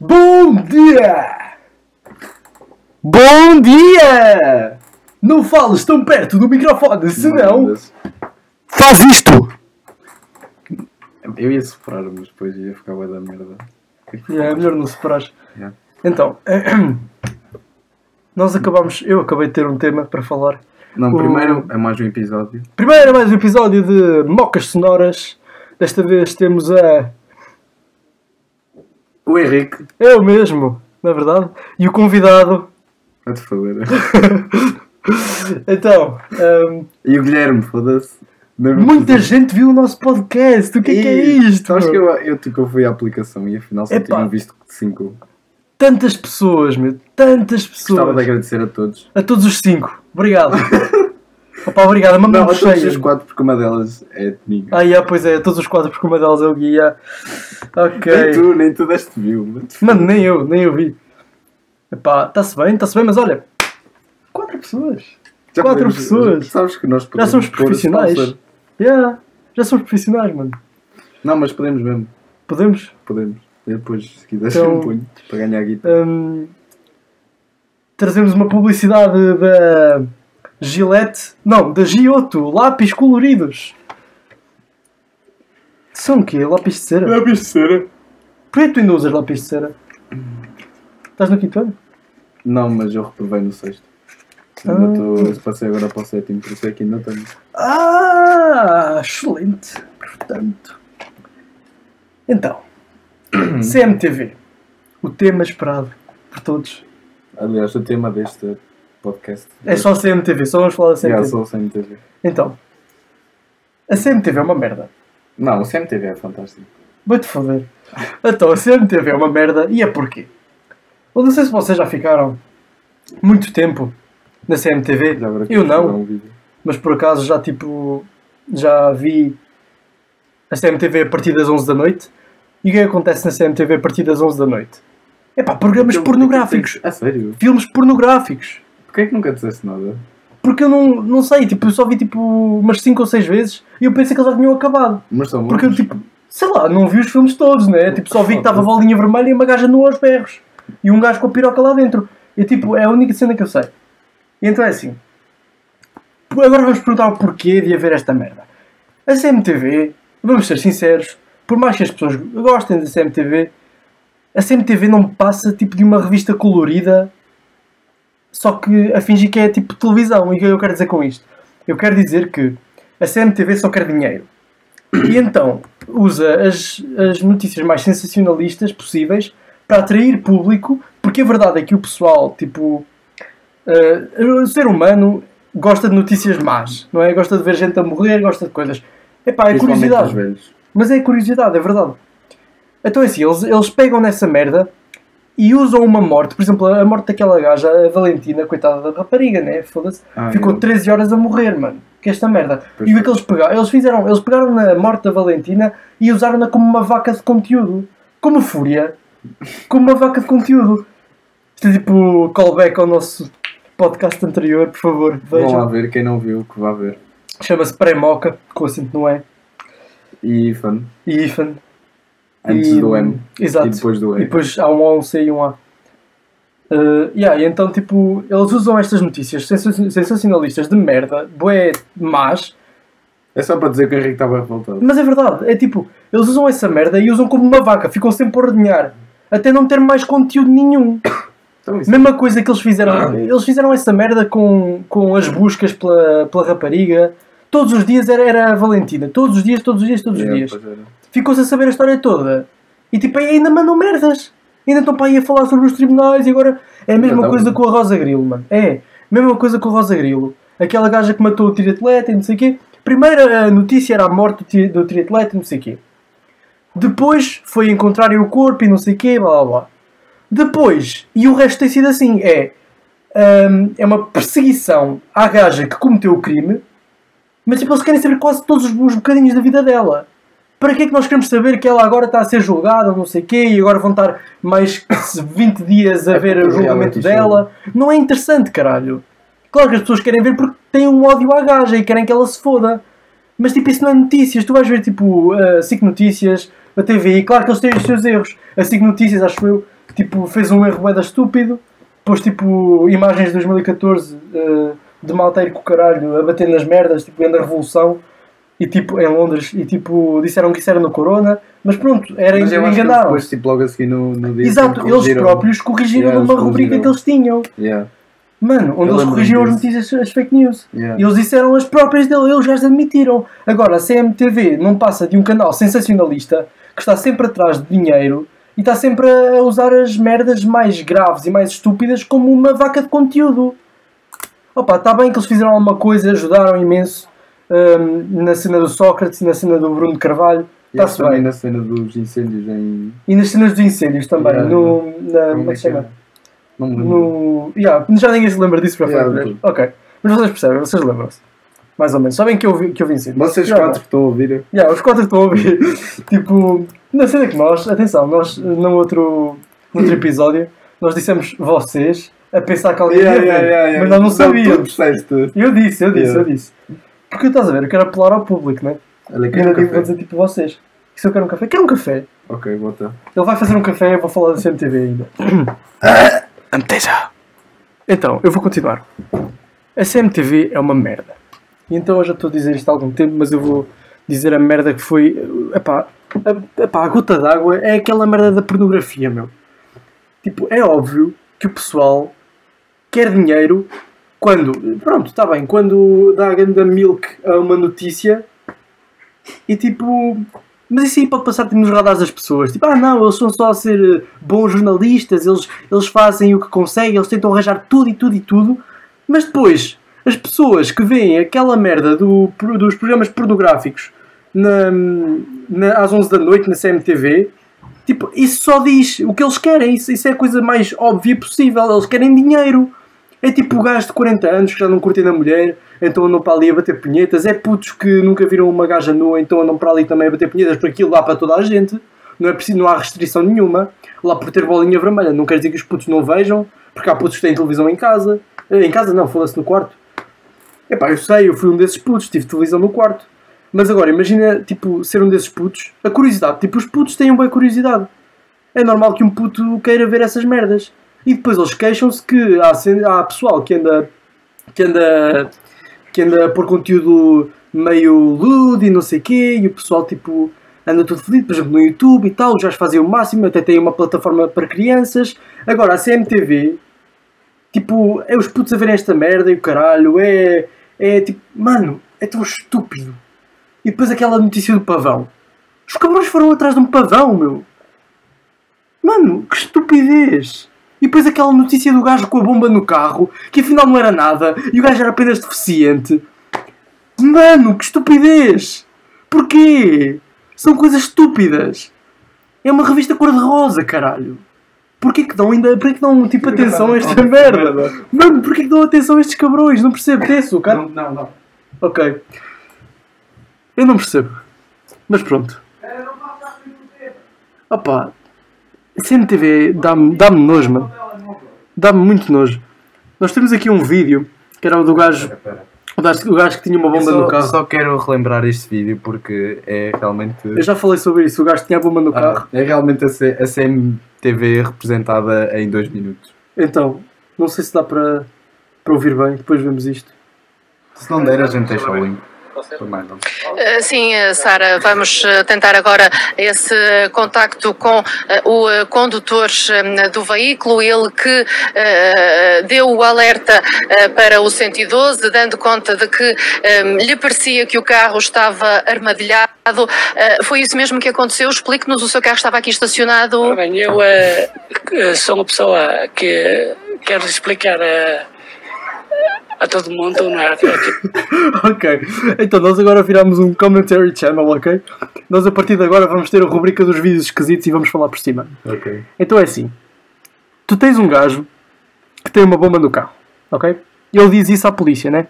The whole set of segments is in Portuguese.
Bom dia! Bom dia! Não fales tão perto do microfone, senão faz isto! Eu ia soprar, mas depois ia ficar bué da merda. É melhor não separares. Yeah. Então, nós acabamos. Eu acabei de ter um tema para falar. Não, O- primeiro é mais um episódio. Primeiro, mais um episódio de Mocas Sonoras. Desta vez temos a. O Henrique. Eu mesmo, na verdade. E o convidado. Vai-te foder. Então, hum, E o Guilherme, foda-se. Não- muita gente viu o nosso podcast. O que é que é isto? Acho que eu, eu, tipo, eu fui à aplicação e afinal só Epá. tinham visto 5. Tantas pessoas, meu. Tantas Gostava pessoas. de agradecer a todos. A todos os cinco. Obrigado. Opa, obrigado. Manda Não, um a todos os quatro, porque uma delas é comigo. Ah, yeah, pois é. Todos os quatro, porque uma delas é o guia. Ok. Nem tu, nem tu deste view. Mano, nem eu, nem eu vi. Epá, está-se bem, está-se bem, mas olha. Quatro pessoas. Já Quatro podemos- pessoas. Sabes que nós Já podemos somos pôr profissionais. Yeah, já somos profissionais, mano. Não, mas podemos mesmo. Podemos? Podemos. Eu depois, se quiseres, Então- eu ponho para ganhar guita. hum, trazemos uma publicidade da Gillette. Não, da Giotto. Lápis coloridos. São o quê? Lápis de cera? Lápis de cera. Porquê que tu ainda usas lápis de cera? Estás no quinto ano? Não, mas eu reprovei no sexto. Ah. Ainda estou. eu passei agora para o sétimo, por isso é que ainda tenho. Ah, excelente. Portanto. Então. CMTV. O tema esperado por todos. Aliás, o tema deste podcast É só CMTV, só vamos falar da Yeah, CMTV. só o CMTV. Então. A CMTV é uma merda. Não, o CMTV é fantástico. Vai-te foder. Então, a CMTV é uma merda e é porquê? Eu não sei se vocês já ficaram muito tempo na CMTV. Eu não, Um mas por acaso já tipo. Já vi a CMTV a partir das 11 da noite. E o que é acontece na CMTV a partir das 11 da noite? É pá, programas pornográficos. A sério? Filmes pornográficos. Porquê é que nunca disseste nada? Porque eu não, não sei, tipo, eu só vi tipo umas 5 ou 6 vezes e eu pensei que eles já tinham acabado. Mas são Porque eu tipo, sei lá, não vi os filmes todos, né? Tipo, só vi que estava a bolinha vermelha e uma gaja nua aos berros. E um gajo com a piroca lá dentro. E tipo, é a única cena que eu sei. E então é assim. Agora vamos perguntar o porquê de haver esta merda. A CMTV, vamos ser sinceros, por mais que as pessoas gostem da CMTV, a CMTV não passa tipo de uma revista colorida só que a fingir que é tipo televisão. E o que eu quero dizer com isto? Eu quero dizer que a CMTV só quer dinheiro. E então usa as, as notícias mais sensacionalistas possíveis para atrair público, porque a verdade é que o pessoal, tipo, eh, o ser humano gosta de notícias más, não é? Gosta de ver gente a morrer, gosta de coisas. Epá, é curiosidade. Mas é curiosidade, é verdade. Então é assim, eles, eles pegam nessa merda e usam uma morte, por exemplo, a morte daquela gaja, a Valentina, coitada da rapariga, né? Foda-se. Ah, Ficou é. 13 horas a morrer, mano. Que é esta merda. Pois e o que é que eles pegaram? Eles fizeram, eles pegaram na morte da Valentina e usaram-na como uma vaca de conteúdo. Como fúria. Como uma vaca de conteúdo. Isto é tipo callback ao nosso podcast anterior, por favor, Vão lá vejam. ver, quem não viu, que vá ver. Chama-se Pré-Moca, com acento não é. E fun. E Ifan. Antes E- do M. Exato. E depois do E E. depois há um A, um C e um A. Uh, yeah, então, tipo, eles usam estas notícias sensa- sensacionalistas de merda, bué más, É só para dizer que o Henrique estava revoltado. mas é verdade, é tipo, eles usam essa merda e usam como uma vaca, ficam sempre a ordenhar, até não ter mais conteúdo nenhum. Então, isso Mesma coisa que eles fizeram, eles fizeram essa merda com, com as buscas pela, pela rapariga, todos os dias era, era a Valentina, todos os dias, todos os dias, todos os é, dias. Ficou-se a saber a história toda. E tipo, ainda mandam merdas. Ainda estão para aí a falar sobre os tribunais e agora é a mesma tá coisa com a Rosa Grilo, mano. É, mesma coisa com a Rosa Grilo. Aquela gaja que matou o triatleta e não sei o quê. Primeiro a notícia era a morte do, tri- do triatleta e não sei o quê. Depois foi encontrarem o corpo e não sei o quê, blá blá blá. Depois, e o resto tem sido assim, é... hum, é uma perseguição à gaja que cometeu o crime, mas tipo, eles querem saber quase todos os, os bocadinhos da vida dela. Para que é que nós queremos saber que ela agora está a ser julgada, não sei o quê, e agora vão estar mais 20 dias a É ver o julgamento dela? Não é interessante, caralho. Claro que as pessoas querem ver porque têm um ódio à gaja e querem que ela se foda. Mas tipo, isso não é notícias. Tu vais ver tipo a SIC Notícias, a TVI, claro que eles têm os seus erros. A SIC Notícias, acho eu, tipo, fez um erro da estúpido, pôs tipo imagens de 2014 eh, de ir com o caralho a bater nas merdas, tipo, vendo a revolução, e tipo, em Londres, e tipo, disseram que isso era no Corona, mas pronto, era, Mas eu enganaram. depois, tipo, logo a seguir no, no dia. Exato, eles corrigiram. próprios corrigiram Yeah, numa rubrica que corrigiram. eles tinham. Yeah, Mano, onde Eu eles corrigiam as notícias, as fake news. yeah. E eles disseram as próprias dele, eles já as admitiram. Agora, a CMTV não passa de um canal sensacionalista que está sempre atrás de dinheiro e está sempre a usar as merdas mais graves e mais estúpidas como uma vaca de conteúdo. Opa, está bem que eles fizeram alguma coisa, ajudaram imenso hum, na cena do Sócrates, na cena do Bruno de Carvalho. Está-se bem. na cena dos incêndios em. E nas cenas dos incêndios também. Yeah, no, na, como é que se chama? Não me lembro. No, yeah, já ninguém se lembra disso para Yeah, tudo. Ok. Mas vocês percebem, vocês lembram-se. Mais ou menos. Sabem que eu vi, que eu vi incêndios. Vocês Já, quatro que estão a ouvir. Yeah, os quatro estão a ouvir. tipo, na cena que nós, atenção, nós no outro, outro episódio, nós dissemos vocês a pensar que alguém ia ver, mas nós não sabíamos. disseste. Eu disse, eu disse, Yeah. eu disse. Porque estás a ver, eu quero apelar ao público, né? Olha, E queres ainda um digo, vou dizer tipo vocês. E se eu quero um café? Quero um café. Ok, bota. Ele vai fazer um café e eu vou falar da CMTV ainda. Anteja. Então, eu vou continuar. A CMTV é uma merda. E então eu já estou a dizer isto há algum tempo, mas eu vou dizer a merda que foi. Epá, epá, a gota d'água é aquela merda da pornografia, meu. Tipo, é óbvio que o pessoal quer dinheiro quando. Pronto, está bem, quando dá a ganda milk a uma notícia e tipo. Mas isso aí pode passar tipo, nos radares das pessoas. Tipo, ah não, eles são só a ser eh, bons jornalistas, eles, eles fazem o que conseguem, eles tentam arranjar tudo e tudo e tudo. Mas depois, as pessoas que veem aquela merda do, dos programas pornográficos na, na- às 11 da noite na CMTV, tipo, isso só diz o que eles querem. Isso, isso é a coisa mais óbvia possível. Eles querem dinheiro. É tipo o gajo de 40 anos que já não curtem a mulher, então andam para ali a bater punhetas. É putos que nunca viram uma gaja nua, então andam para ali também a bater punhetas, porque aquilo dá para toda a gente. Não, é preciso, não há restrição nenhuma. Lá por ter bolinha vermelha, não quer dizer que os putos não vejam, porque há putos que têm televisão em casa. Eh, Em casa não, foda-se no quarto. Epá, eu sei, eu fui um desses putos, tive televisão no quarto. Mas agora, imagina, tipo, ser um desses putos. A curiosidade, tipo, os putos têm uma curiosidade. É normal que um puto queira ver essas merdas. E depois eles queixam-se que há, há pessoal que anda, que anda, que anda a pôr conteúdo meio lewd e não sei quê, e o pessoal, tipo, anda todo feliz, por exemplo, no YouTube e tal, já fazem o máximo, até tem uma plataforma para crianças. Agora, a CMTV, tipo, é os putos a verem esta merda e o caralho, é, é tipo, mano, é tão estúpido. E depois aquela notícia do pavão. Os cabrões foram atrás de um pavão, meu. Mano, que estupidez. E depois aquela notícia do gajo com a bomba no carro, que afinal não era nada, e o gajo era apenas deficiente. Mano, que estupidez. Porquê? São coisas estúpidas. É uma revista cor-de-rosa, caralho. Porquê que dão ainda, porquê que dão tipo atenção a esta merda? Mano, porquê que dão atenção a estes cabrões? Não percebo, tem açúcar? Não, não, não. Ok. Eu não percebo. Mas pronto. Opa. CMTV dá-me dá nojo, mano. Dá-me muito nojo. Nós temos aqui um vídeo que era o do gajo, o gajo, o gajo que tinha uma bomba só, no carro. só quero relembrar este vídeo porque é realmente. Eu já falei sobre isso. O gajo tinha a bomba no carro. Ah, é realmente a, C- a CMTV representada em dois minutos. Então, não sei se dá para, para ouvir bem. Depois vemos isto. Se não der, a gente deixa o link. Eh, Sim, eh, Sara, vamos eh, tentar agora esse contacto com o condutor do veículo, ele que deu o alerta para o 112, dando conta de que lhe parecia que o carro estava armadilhado. Foi isso mesmo que aconteceu? Explique-nos, o seu carro estava aqui estacionado. Bem, eu sou uma pessoa que quero explicar a, todo mundo, não é? Tipo, ok. Então, nós agora viramos um commentary channel, ok? Nós a partir de agora vamos ter a rubrica dos vídeos esquisitos e vamos falar por cima. Ok. Então é assim: tu tens um gajo que tem uma bomba no carro, ok? Ele diz isso à polícia, né?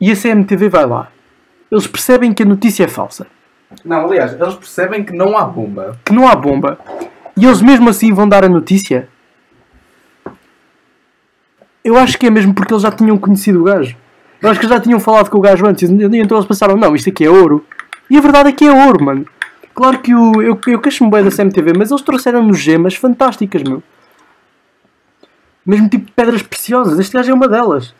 E a CMTV vai lá. Eles percebem que a notícia é falsa, Não, aliás, eles percebem que não há bomba. que não há bomba, e eles mesmo assim vão dar a notícia. Eu acho que é mesmo porque eles já tinham conhecido o gajo. Eu acho que já tinham falado com o gajo antes, e então eles pensaram: não, isto aqui é ouro. E a verdade é que é ouro, mano. Claro que o, eu, eu queixo-me bem da CMTV, mas eles trouxeram-nos gemas fantásticas, meu. Mesmo tipo pedras preciosas. Este gajo é uma delas.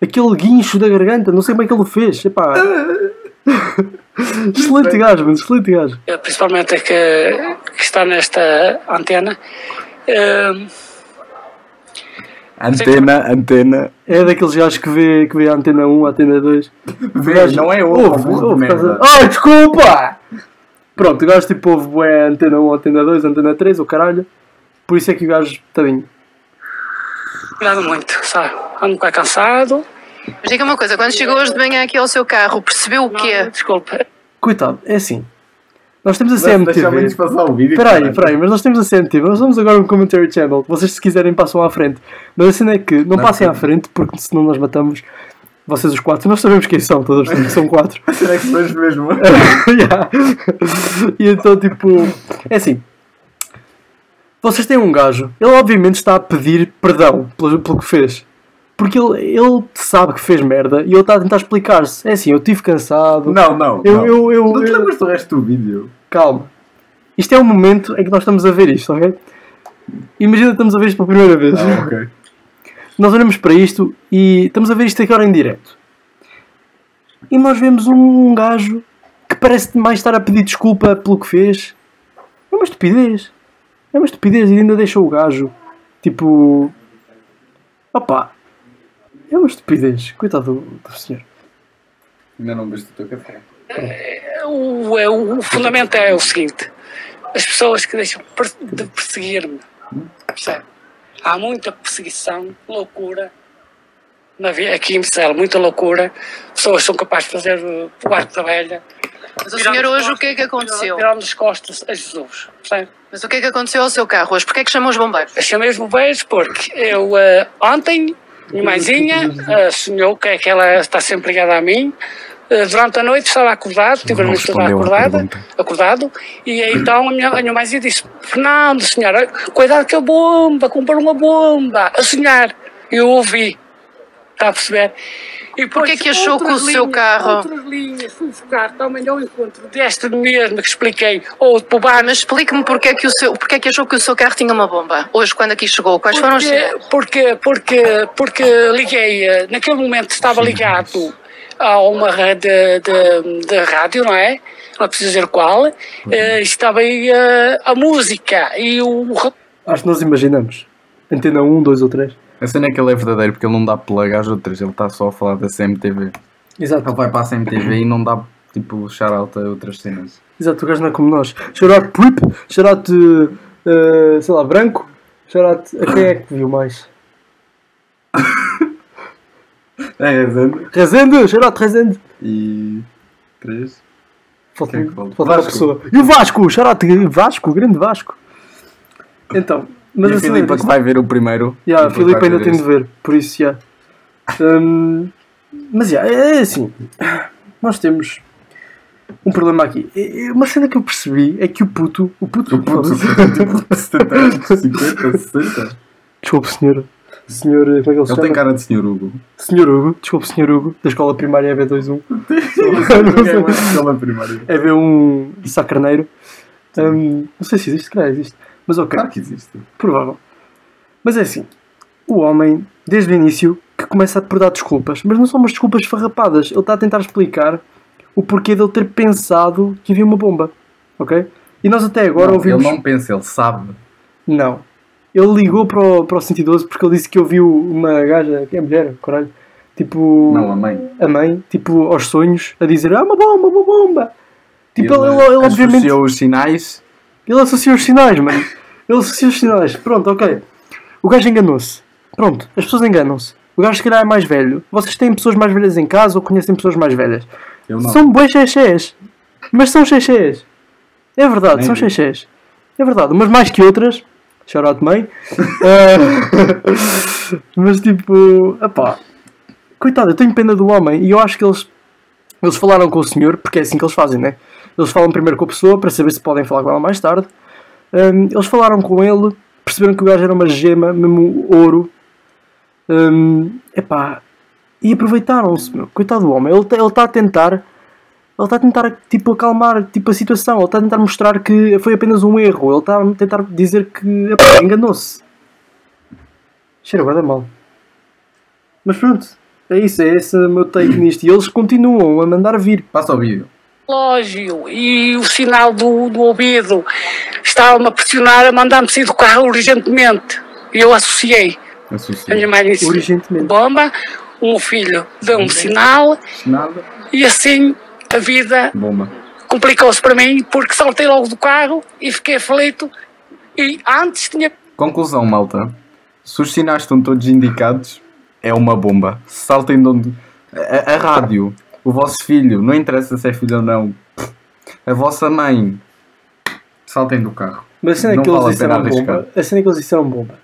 Aquele guincho da garganta, não sei como é que ele o fez. Epá. excelente gajo, mano. Excelente gajo. Eh, principalmente a que, que está nesta antena. Eh, Antena, antena. É daqueles gajos que vê, que vê a antena 1, a antena 2. Vê, gajo- não é ovo, Ouve, estás a- Ai, desculpa! Pronto, o gajo tipo ouve bué a antena 1, a antena 2, a antena 3, o caralho. Por isso é que o gajo, tadinho. cuidado muito, sabe? Ando um bocado cansado. Mas diga uma coisa, quando chegou hoje de manhã aqui ao seu carro, percebeu o Não, quê? desculpa. Coitado, é assim. Nós temos a CMTV. Espera aí, caralho. espera aí, mas nós temos a CMTV. Nós vamos agora um commentary channel. Vocês, se quiserem, passam à frente. Mas a cena é que não, Não, passem sim. à frente, porque senão nós matamos vocês os quatro. Nós sabemos quem são, todos são quatro. Será que sois mesmo? Yeah. E então, tipo, é assim. Vocês têm um gajo, ele obviamente está a pedir perdão pelo, pelo que fez. Porque ele, ele sabe que fez merda e ele está a tentar explicar-se. É assim, eu estive cansado. Não, não. Eu- não. eu- eu- não te lembras do resto do vídeo? Calma. Isto é o momento em que nós estamos a ver isto, ok? Imagina que estamos a ver isto pela primeira vez. Ah, ok. Nós olhamos para isto e estamos a ver isto agora em direto. E nós vemos um gajo que parece mais estar a pedir desculpa pelo que fez. É uma estupidez. É uma estupidez e ainda deixou o gajo. Tipo. Opa! É uma estupidez. Coitado do, do senhor. Ainda não bebeste o teu café. O, é, o fundamento é o seguinte: as pessoas que deixam de perseguir-me, percebe? Há muita perseguição, loucura. Na aqui em Micel, muita loucura. Pessoas são capazes de fazer uh, o arco da velha. Mas o senhor hoje, o que é que aconteceu? Tirando as costas a Jesus, percebe? Mas o que é que aconteceu ao seu carro hoje? Porquê é que chamou os bombeiros? Eu chamei os bombeiros porque eu uh, ontem, minha mãezinha, uh, sonhou que, é que ela está sempre ligada a mim. Uh, durante a noite estava acordado, tive a Não à acordada, acordado, e aí então a minha, a minha mãezinha disse: Fernando, senhora, cuidado que a bomba, comprou uma bomba, a sonhar. Eu ouvi, está a perceber? E Porquê depois que achou que o outras seu linhas, carro- Outras linhas, fui buscar também ao encontro desta mesma que expliquei, ou de bar, Mas explique-me porquê é que, o seu, porquê é que achou que o seu carro tinha uma bomba? Hoje, quando aqui chegou, quais foram os porque, porque, porque liguei, eh, naquele momento estava ligado a uma rede de, de rádio, não é? Não é preciso dizer qual. eh, estava aí eh, a música e o. Acho que nós imaginamos. Antena 1, 2 ou 3. A cena é que ele é verdadeiro porque ele não dá plug às outras, ele está só a falar da CMTV. Exato. Ele vai para a CMTV e não dá tipo shout-out a outras cenas. Exato, o gajo não é como nós. Shoutout Prip, shoutout, uh, sei lá, Branco, shoutout a quem é que viu mais? É, Rezende. Rezende, shoutout Rezende. E. Três. Falta, Quem é que falta? falta uma Vasco. pessoa. E o Vasco, shoutout Vasco, grande Vasco. Então, mas e a assim, Filipa que vai ver o primeiro. yeah, a depois Filipe ainda tem de ver, por isso, já. Hum, mas, já, é assim, nós temos um problema aqui. É- é Uma cena que eu percebi é que o puto, o puto, O puto tipo 70 anos, 50, 60. desculpe senhor, senhor, como é que ele se Ele tem chama? cara de senhor Hugo. Senhor Hugo, desculpe, senhor Hugo, da escola primária EB21. Ninguém é mais escola primária. EB1 de Sacarneiro. Hum, não sei se existe, calhar existe. Mas ok, Claro que existe. provável. Mas é assim, o homem, desde o início, que começa por dar desculpas, mas não são umas desculpas farrapadas. Ele está a tentar explicar o porquê de ele ter pensado que havia uma bomba. Ok? E nós até agora Não, ouvimos. Ele não pensa, ele sabe. Não. Ele ligou para o, para o 112 porque ele disse que ouviu uma gaja, que é mulher, caralho. Tipo. Não, a mãe. a mãe, tipo, aos sonhos, a dizer ah, uma bomba, uma bomba. Tipo, ele, ele, ele obviamente. associou os sinais. Ele associa os sinais, mano. Ele associa os sinais. Pronto, ok. O gajo enganou-se. Pronto, as pessoas enganam-se. O gajo, se calhar, é mais velho. Vocês têm pessoas mais velhas em casa ou conhecem pessoas mais velhas? Eu não. São bué xexés. Mas são xexés. É verdade, Nem são xexés. É verdade, umas mais que outras. Shout out mãe. Eh, mas tipo, epá. Coitado, eu tenho pena do homem e eu acho que eles, eles falaram com o senhor, porque é assim que eles fazem, né? Eles falam primeiro com a pessoa para saber se podem falar com ela mais tarde. Hum, eles falaram com ele, perceberam que o gajo era uma gema, mesmo ouro. Hum, epá, e aproveitaram-se, meu. Coitado do homem. Ele está tá a tentar Ele está a tentar, tipo, acalmar tipo, a situação. Ele está a tentar mostrar que foi apenas um erro. Ele está a tentar dizer que enganou-se. Cheira agora mal. Mas pronto, é isso. É esse o meu take nisto. E eles continuam a mandar vir. Passa o vídeo. relógio e o sinal do, do ouvido estava-me a pressionar a mandar-me sair do carro urgentemente. E eu associei. A Associa. minha mãe disse Urgentemente. bomba, o meu filho deu-me sinal Nada. e assim a vida Bomba. complicou-se para mim porque saltei logo do carro e fiquei aflito e antes tinha Conclusão, malta. Se os sinais estão todos indicados, é uma bomba. Saltem de onde. A, a rádio, o vosso filho, não interessa se é filho ou não. A vossa mãe. Saltem do carro. Mas a cena é Não que eles vale disseram bomba. A cena é que eles disseram bomba.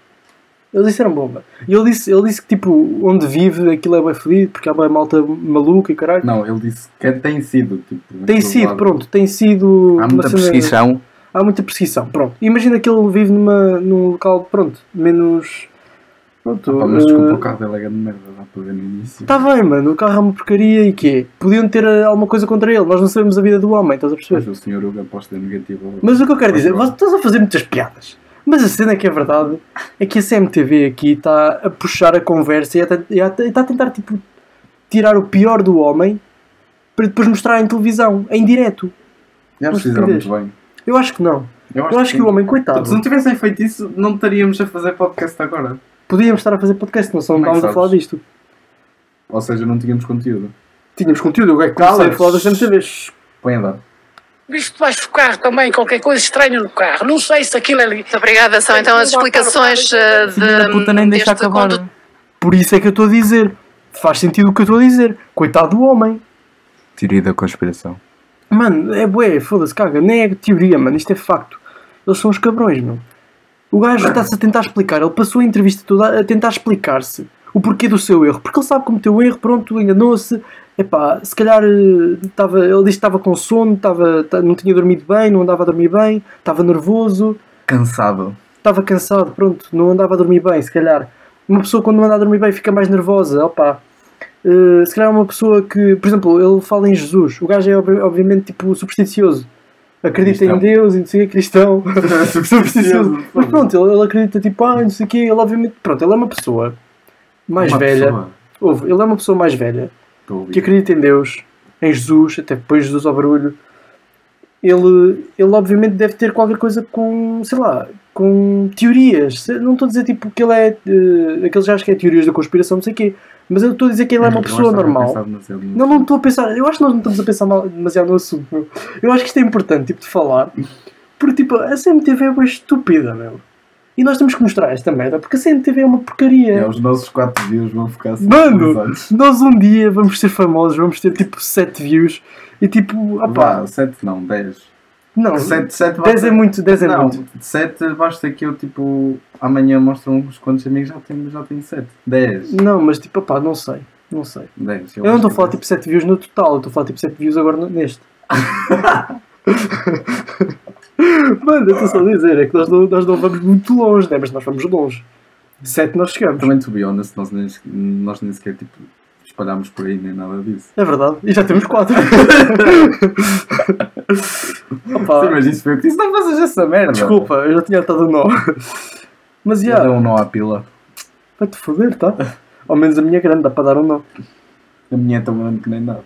Eles disseram bomba. E ele disse, ele disse que, tipo, onde vive aquilo é bem fedido, porque há bem malta maluca e caralho. Não, ele disse que tem sido. Tipo, Tem sido, lado. pronto, tem sido. Há muita cena- perseguição. Há muita perseguição, pronto. Imagina que ele vive numa, num local, pronto, menos. Pronto. Pá, mas desculpa, eh, o carro dele é grande merda, dá para ver no início. Tá bem, mano, o carro é uma porcaria e quê? Podiam ter eh, alguma coisa contra ele, nós não sabemos a vida do homem, estás a Mas perceber? o senhor Hugo aposta negativo. Mas o que eu quero dizer, Mas, estás a fazer muitas piadas. Mas a cena que é verdade é que a CMTV aqui está a puxar a conversa e está a tentar tipo, tirar o pior do homem para depois mostrar em televisão, em direto. Já Mas fizeram estupidez. muito bem. Eu acho que não. Eu acho, que, sim. o homem, coitado, Se não tivessem feito isso, não estaríamos a fazer podcast agora. podíamos estar a fazer podcast, não só não Como é que estávamos a falar disto. Ou seja, não tínhamos conteúdo. Tínhamos conteúdo, eu é que comecei a falar da CMTV. Põe a dar. Visto debaixo do carro também qualquer coisa estranha no carro. Não sei se aquilo é ali. Muito obrigada. São então as explicações eh, Filha da puta nem de, deixa acabar. condutor. Por isso é que eu estou a dizer. Faz sentido o que eu estou a dizer. Coitado do homem. Teoria da conspiração. Mano, é bué, foda-se, caga. Nem é teoria, mano. Isto é facto. Eles são os cabrões, meu. O gajo está-se a tentar explicar. Ele passou a entrevista toda a tentar explicar-se o porquê do seu erro. Porque ele sabe que cometeu o erro, pronto, enganou-se. Epá, se calhar eh, estava, ele disse que estava com sono, estava, ta- não tinha dormido bem, não andava a dormir bem, estava nervoso, Cansado. estava cansado, pronto, não andava a dormir bem, se calhar. Uma pessoa quando não anda a dormir bem fica mais nervosa, opá. Eh, se calhar é uma pessoa que, por exemplo, ele fala em Jesus. O gajo é obvi- obviamente tipo supersticioso. Acredita Cristão. em Deus e não sei o que, cristão. supersticioso. Mas pronto, ele, ele acredita tipo, ah, não sei o que, ele obviamente, pronto, ele é uma pessoa mais Uma velha. pessoa. Ouve, ele é uma pessoa mais velha. Que acredita em Deus, em Jesus, até depois Jesus ao barulho, ele, ele obviamente deve ter qualquer coisa com, sei lá, com teorias. Não estou a dizer tipo que ele é. Uh, aqueles já acho que é teorias da conspiração, não sei o quê. Mas eu estou a dizer que ele é uma pessoa normal. Não, não estou a pensar. Eu acho que nós não estamos a pensar demasiado no assunto, meu. Eu acho que isto é importante, tipo, de falar. Porque, tipo, a CMTV é bem estúpida, meu. E nós temos que mostrar esta merda, porque a CMTV é uma porcaria. É, os nossos 4 views vão ficar assim. Mano! Nós um dia vamos ser famosos, vamos ter tipo 7 views e tipo, opá, Vá, 7 não, 10. não, 7, 7 10 é muito, 10 é não, muito. 7 basta que eu tipo amanhã mostro uns quantos amigos já tenho, já tenho 7. 10. Não, mas tipo, opá, não sei, não sei. 10. Eu não estou a falar tipo 7 views no total, eu estou a falar tipo 7 views agora neste. Mano, eu estou só a dizer, é que nós não, nós não vamos muito longe, né? mas nós vamos longe. 7 nós chegamos. Também, to be honest, nós nem, nós nem sequer tipo, espalhámos por aí nem nada disso. É verdade, e já temos 4. Sim, Opa, mas isso foi o que disse. Não fazes essa merda. desculpa, eu já tinha atado o nó. Mas Já já, deu um nó à pila. vai-te foder, tá? Ao menos a minha é grande, dá para dar um nó. A minha é tão grande que nem dá.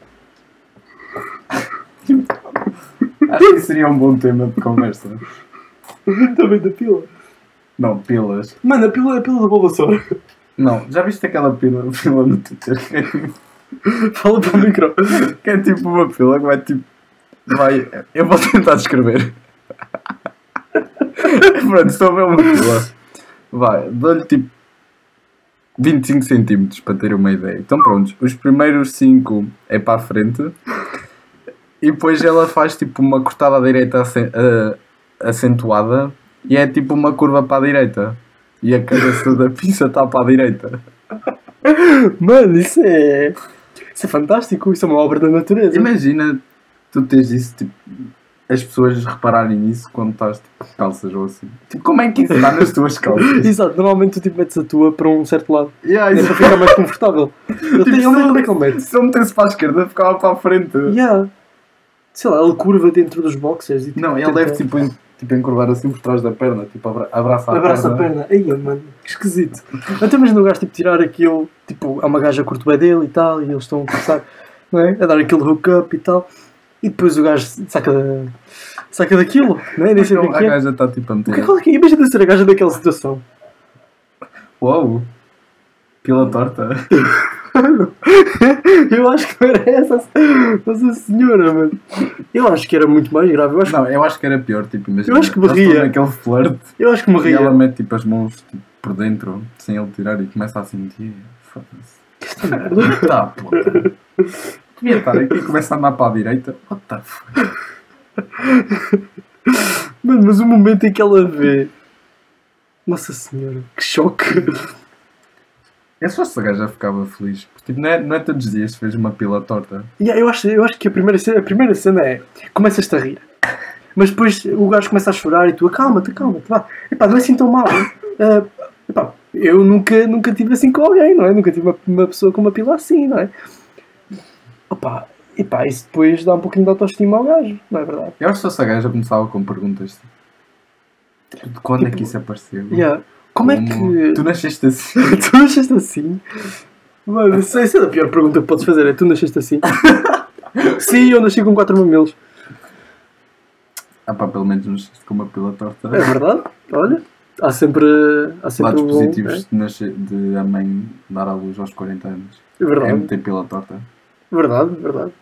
Acho que seria um bom tema de conversa. Também da pila. Não, pilas. Mano, a pila é a pila da Bulbasaur. Não, já viste aquela pila, pila no Twitter que é, tipo, Fala para o micro. que é tipo uma pila que vai tipo. Vai. Eu vou tentar descrever. Pronto, estou a ver uma pila. Vai, dou-lhe tipo 25 centímetros para ter uma ideia. Então pronto, os primeiros 5 é para a frente e depois ela faz tipo uma cortada à direita a- acentuada e é tipo uma curva para a direita. E a cabeça da pizza está para a direita. Mano, isso é. Isso é fantástico, isso é uma obra da natureza. Imagina tu tens isso, tipo, as pessoas repararem nisso quando estás tipo, de calças ou assim. Tipo, como é que isso está nas tuas calças? Exato, normalmente tu tipo, metes a tua para um certo lado. Yeah, isso- ficar mais confortável. Eu Tipo, tenho se onde é que ele mete? Se eu metesse para a esquerda, ficava para a frente. Yeah. Sei lá, ele curva dentro dos boxers e Não, ele tenta- deve tipo, en- tipo encurvar assim por trás da perna, tipo abra abraça a Abraça a perna. perna. Ai, mano, que esquisito. Até imagina o gajo tipo, tirar aquilo, tipo, há uma gaja curto bem dele e tal, e eles estão a começar não é? a dar aquele hookup e tal, e depois o gajo saca, da- saca daquilo, não é? Nem sei bem o a que é. gaja está tipo a é meter. Imagina ser a gaja daquela situação. Uau! Pila torta. Eu acho que era essa, essa senhora, mano. Eu acho que era muito mais grave. Eu acho, Não, eu acho que era pior, tipo, imagina. Eu acho que morria. naquele flerte eu acho que e morria. ela mete tipo as mãos tipo, por dentro, sem ele tirar, e começa a sentir. Foda-se. Tá, pô. Devia estar aqui e começa a andar para a direita. What the fuck? Mano, mas o momento em que ela vê. Nossa senhora, que choque. Eu só se a gaja ficava feliz. Porque, tipo, não, é, não é todos os dias que fez uma pila torta. Yeah, eu, acho, eu acho que a primeira, cena, a primeira cena é. Começas-te a rir. Mas depois o gajo começa a chorar e tu acalma-te, acalma-te, vá. Epá, não é assim tão mal. Ah, epá, eu nunca, nunca tive assim com alguém, não é? Nunca tive uma, uma pessoa com uma pila assim, não é? Opa, epá, isso depois dá um pouquinho de autoestima ao gajo, não é verdade? Eu acho que só se a gaja começava com perguntas. Tipo, de quando é que isso apareceu? Yeah. Como é que. Tu nasceste assim? tu nasceste assim? Mano, isso é a pior pergunta que podes fazer. É tu nasceste assim? Sim, eu nasci com quatro mamilos. Ah pá, pelo menos nasceste com uma pila torta. É verdade? Olha, há sempre. Há sempre Lados um bom, positivos de, nascer, de a mãe dar à luz aos 40 anos. É, é É verdade. meter pila torta. Verdade, verdade.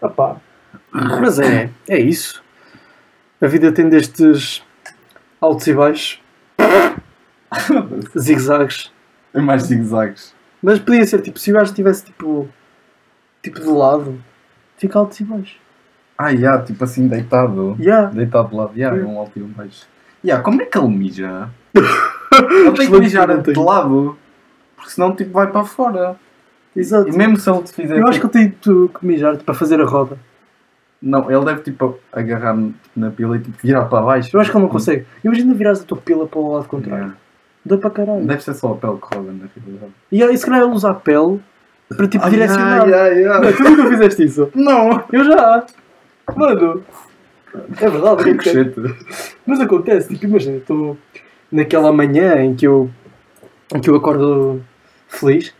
Opá. Mas é, é isso. A vida tem destes altos e baixos, zigue-zagues. É mais zigue-zagues. Mas podia ser tipo, se o gajo estivesse tipo, tipo de lado, fica altos e baixos. Ah, yeah, tipo assim, deitado. Yeah. Deitado de lado. Yeah, é Yeah. um alto e um baixo. Yeah, como é que ele mija? ele tem que mijar de lado. Porque senão tipo vai para fora. Exato. E mesmo se ele te fizer. Eu acho que tipo- eu tenho que mijar para fazer a roda. Não, ele deve tipo agarrar na pila e tipo, virar para baixo. Eu acho que ele não consegue. Imagina virares a tua pila para o lado contrário. Yeah. Dá para caralho. Deve ser só a pele que roda na realidade. E aí, se calhar ele usa a pele para tipo Ah, direcionar. yeah, yeah, Não, tu nunca fizeste isso? Não! Eu já! Mano! É verdade. Ricochete. mas acontece, tipo, imagina, estou naquela manhã em que eu, em que eu acordo feliz.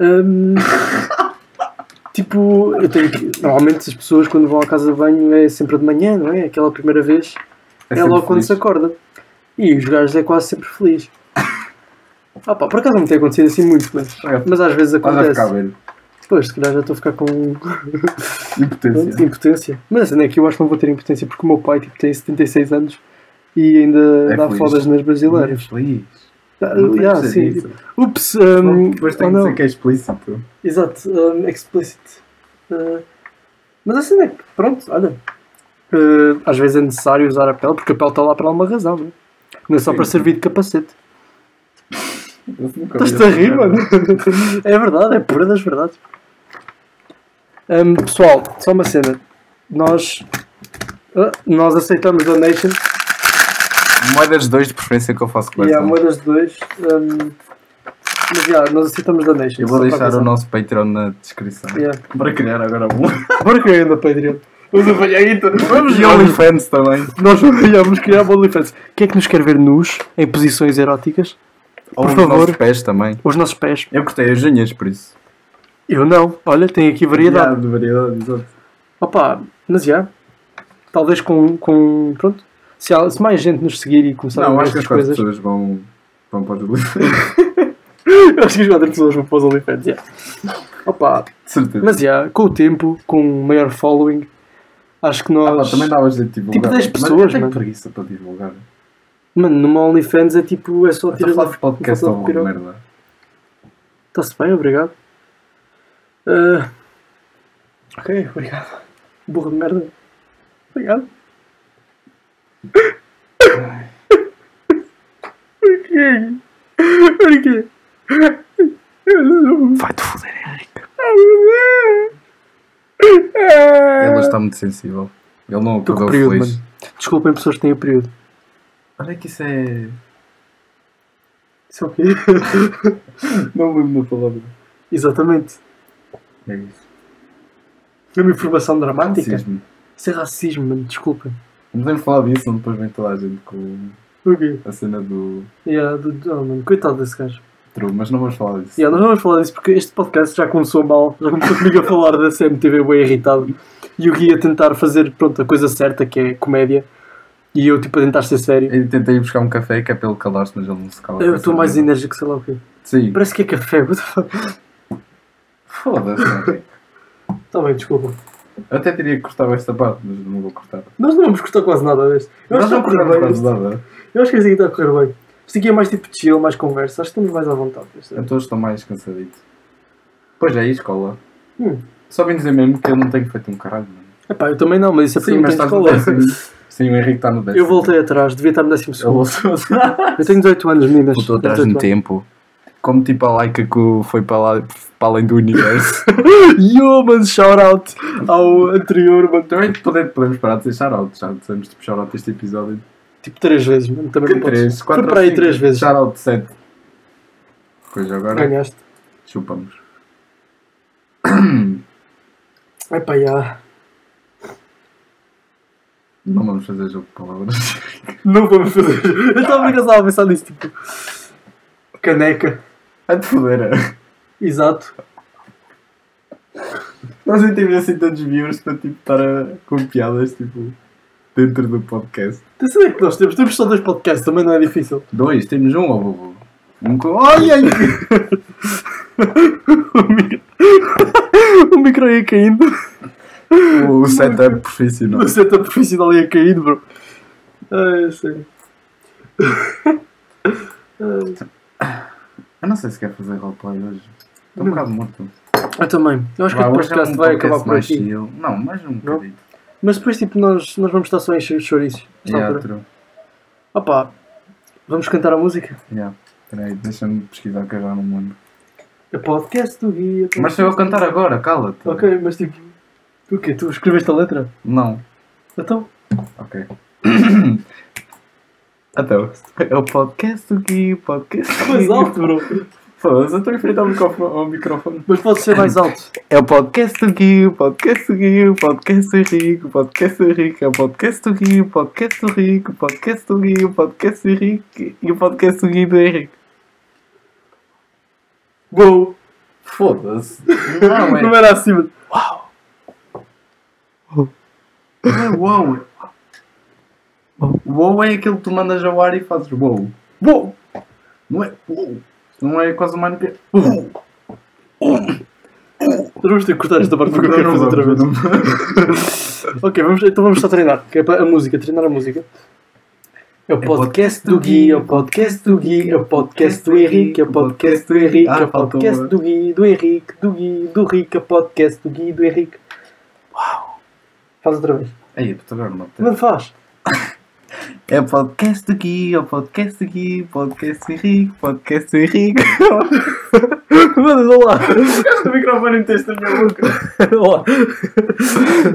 hum, tipo, eu tenho que. Normalmente as pessoas quando vão à casa de banho é sempre de manhã, não é? Aquela primeira vez é, sempre logo quando feliz. se acorda. E os gajos é quase sempre feliz. Ah pá, por acaso não me tem acontecido assim muito, mas, mas às vezes acontece. Pois, se calhar já estou a ficar com Impotência. impotência. Mas a cena é que eu acho que não vou ter impotência porque o meu pai tipo, tem 76 anos e ainda É dá feliz. fodas nas brasileiras. És feliz. Não yeah, sim. Ups, um, Depois oh, tem que não. dizer que é explícito. Exato, um, explicit. Uh, mas a cena é que, pronto, olha. uh, às vezes é necessário usar a pele porque a pele está lá por alguma razão, não é? Não é só Sim, para servir de capacete. Estás-te a rir, mano? é verdade, é pura das verdades. Um, pessoal, só uma cena. Nós, ah, nós aceitamos donation Moedas de dois de preferência que eu faço e coleção. há moedas de dois. um, mas já, nós aceitamos donation. Eu vou para deixar o nosso Patreon na descrição. Yeah. Para criar agora um. Bora criar ainda Patreon. Vamos apanhar então. Vamos E OnlyFans também. Nós vamos criar o OnlyFans. Quem é que nos quer ver nus em posições eróticas? Ou Por os favor. nossos pés também. Os nossos pés. Eu cortei as unhas por isso. Eu não. Olha, tem aqui variedade. Yeah, de variedade, exato. Opa, mas já. Talvez com. com pronto. Se, há- se mais gente nos seguir e começar Não, a ver acho que estas as quatro coisas. pessoas vão, vão para os OnlyFans. Eu acho que as quatro pessoas vão para os OnlyFans. já. Opa, certeza. mas já, com o tempo, com maior following, acho que Ah, pá, nós. também davas de divulgar. Tipo 10 Mas pessoas, eu tenho mano. preguiça para divulgar. Mano, numa OnlyFans é tipo. É só Estou a tirar falar de podcast ou merda. Está-se bem, obrigado. Ah, ok, obrigado. Burro de merda. Obrigado. Porquê? Porquê? Vai-te foder, Henrique. Ah. Ele está muito sensível. Ele não com acordou período, feliz. mano. Desculpem pessoas que têm o período. Olha que isso é. Isso é o quê? Não lembro da palavra. Exatamente. É isso. Mesmo informação dramática. Racismo. Isso é racismo, mano, desculpa. Não podemos falar disso, senão depois vem toda a gente com O quê? a cena do Yeah, do, oh, mano, coitado desse gajo. True, mas não vamos falar disso. Yeah, nós não vamos falar disso porque este podcast já começou mal, já começou comigo a falar da CMTV bem irritado e o Gui a tentar fazer pronto, a coisa certa que é comédia e eu tipo a tentar ser sério. Eu tentei ir buscar um café que é pelo calar mas ele não se cala. Eu estou mais enérgico, sei lá o quê. Sim. Parece que é café. what the fuck? Foda-se. ok. Tá bem, desculpa. Eu até teria que cortar esta parte, mas não vou cortar. Nós não vamos cortar quase nada deste. Eu acho Nós que não está a correr cortamos bem. quase este. nada. Eu acho que aqui está a correr bem. Este aqui é mais tipo chill, mais conversa. Acho que estamos mais à vontade. Este é. Eu estou mais cansadito. Pois é, e escola? Hum. Só vim dizer mesmo que eu não tenho feito um caralho. mano. Epá, eu também não, mas isso é porque Sim, não mas tenho estás no escola. décimo. Sim, o Henrique está no décimo. Eu voltei atrás, devia estar no décimo Eu segundo. Eu tenho 18 anos, meninas. Tenho atrás 18 no tempo. Como tipo a Laika que foi para, lá, para além do universo. Yo, mano, shout out ao anterior, mano. Também podemos, podemos parar de dizer shout-out. Já dissemos tipo shout-out este episódio. Tipo, três vezes, mano. Também Que não três? Foi Quatro para ou aí cinco? três vezes. Shout-out 7. Pois agora Ganhaste. chupamos. Epá, já. Não vamos fazer jogo de palavras. Não vamos fazer. Eu estava a pensar nisso, tipo. Caneca. Vai te foder. Exato. Nós nem temos assim tantos viewers para tipo estar a, com piadas tipo dentro do podcast. Tu sabes que nós temos? Temos só dois podcasts, também não é difícil. Dois, temos um, ó vovô. Um com. Ai, ai! o, micro... o micro ia caindo. o setup profissional. O setup profissional ia caindo, bro. Ai, eu sei. Ai. Eu não sei se quer fazer roleplay hoje. Estou um bocado morto. Eu também. Eu acho que Vá, o hoje é podcast um vai podcast acabar por aqui. chill. Não, mais um bocadinho. Mas depois, tipo, nós, nós vamos estar só os chouriços. Yeah, true. Opa, vamos cantar a música? Yeah. Peraí, deixa-me pesquisar que eu já não me lembro. É podcast do guia. Mas sou eu cantar agora, cala-te. Ok, mas tipo, o quê? Tu escreveste a letra? Não. Então, Ok. Então, é o podcast o podcast do mais alto, bro. Foda-se, eu estou em frente ao microfone. Ao microfone. Mas pode ser mais alto. É o podcast do Gui, o podcast do Gui, o podcast do Henrique, o podcast do Henrique, é o podcast do Gui, o podcast do Henrique, o podcast do Gui, o podcast do Henrique e o podcast do e do Henrique. Uou! Foda-se. Não, é. Não era assim, mano. Não é wow. Wow é aquele que tu mandas ao ar e fazes wow. Uou! Não é wow. Não é quase uma que Nós vamos ter que cortar esta parte porque eu quero fazer outra vez. ok, vamos, então vamos só treinar. Que é para a música, treinar a música. É o podcast do Gui, é o podcast do Gui, é o podcast do Henrique, é o podcast do Henrique, é Ah, o podcast uma. do Gui, do Henrique, do Gui, do Rico, é o podcast do Gui, do Henrique. Uau! Faz outra vez. Aí, puta agora não Não faz. É o podcast do Gui, é o podcast do Gui, podcast do Henrique, podcast do Henrique. Mano, não lá. o microfone em texto na minha boca. Não lá.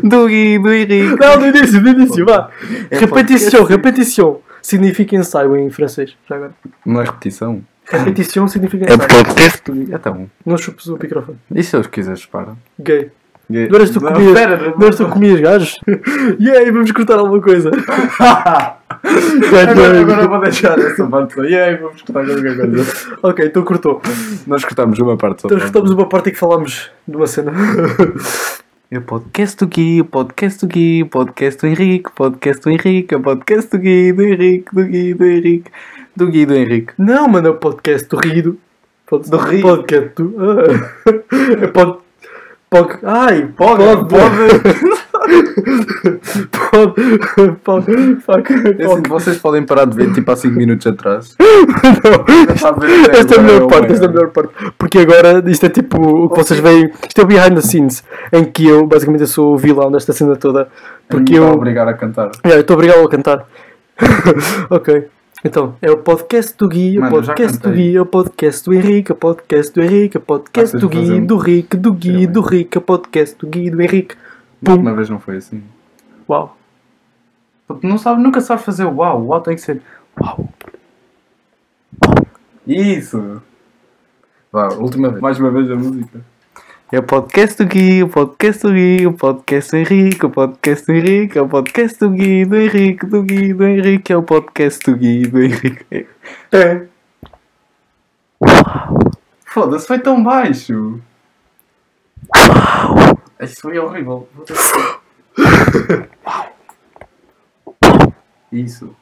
Do Gui, do Henrique. Não, do início, do início, vá. É Repetição, repetição. Significa ensaio em francês. Já agora. Não é repetição? Repetição significa É ensaio. podcast do Gui. Então, Não chupes o microfone. e se eles quiseres, para? Gay. Não eras tu que comias, não eras tu que comias gajos? E aí, vamos cortar alguma coisa. Agora, agora vou deixar essa parte só. E aí, vamos cortar qualquer coisa. Ok, então cortou. Nós cortamos uma parte só. Então cortamos uma parte em que falámos de uma cena. É o podcast do Gui, o podcast do Gui, o podcast do Henrique, o podcast do Henrique, o podcast do Gui, do Henrique, do Gui, do Henrique, do Gui, do Henrique. Não, mano, é o podcast do Rido. Do Ri. Podcast do... Ah. É pod... Pod... Ai, pod... Pode, Pod... Pod... Fuck. É assim, vocês podem parar de ver tipo há 5 minutos atrás. Não. Esta é a melhor oh parte, esta é a melhor parte. Porque agora isto é tipo o que vocês veem. Isto é o behind the scenes. Em que eu, basicamente, eu sou o vilão desta cena toda. Porque eu. obrigar a cantar. É, estou obrigado a cantar. ok. Então, é o podcast do Gui, o Mano, eu já podcast do cantei. Gui, é o podcast do Henrique, o podcast do Henrique, o podcast Ah, do Gui, do Rick, do Gui, do Rick, o podcast do Gui, do Henrique. Pum. Pum. Uma vez não foi assim. Uau. Porque não sabe, nunca sabes fazer o uau. Uau tem que ser uau. Isso. Vá, última vez. Mais uma vez a música. É o podcast do Gui, o podcast do Gui, o podcast do Henrique, o podcast do Henrique, é o podcast do Gui, do Henrique, do Gui, do Henrique, é o podcast do Gui, do Henrique. É. Foda-se, foi tão baixo. Isso foi horrível. Isso.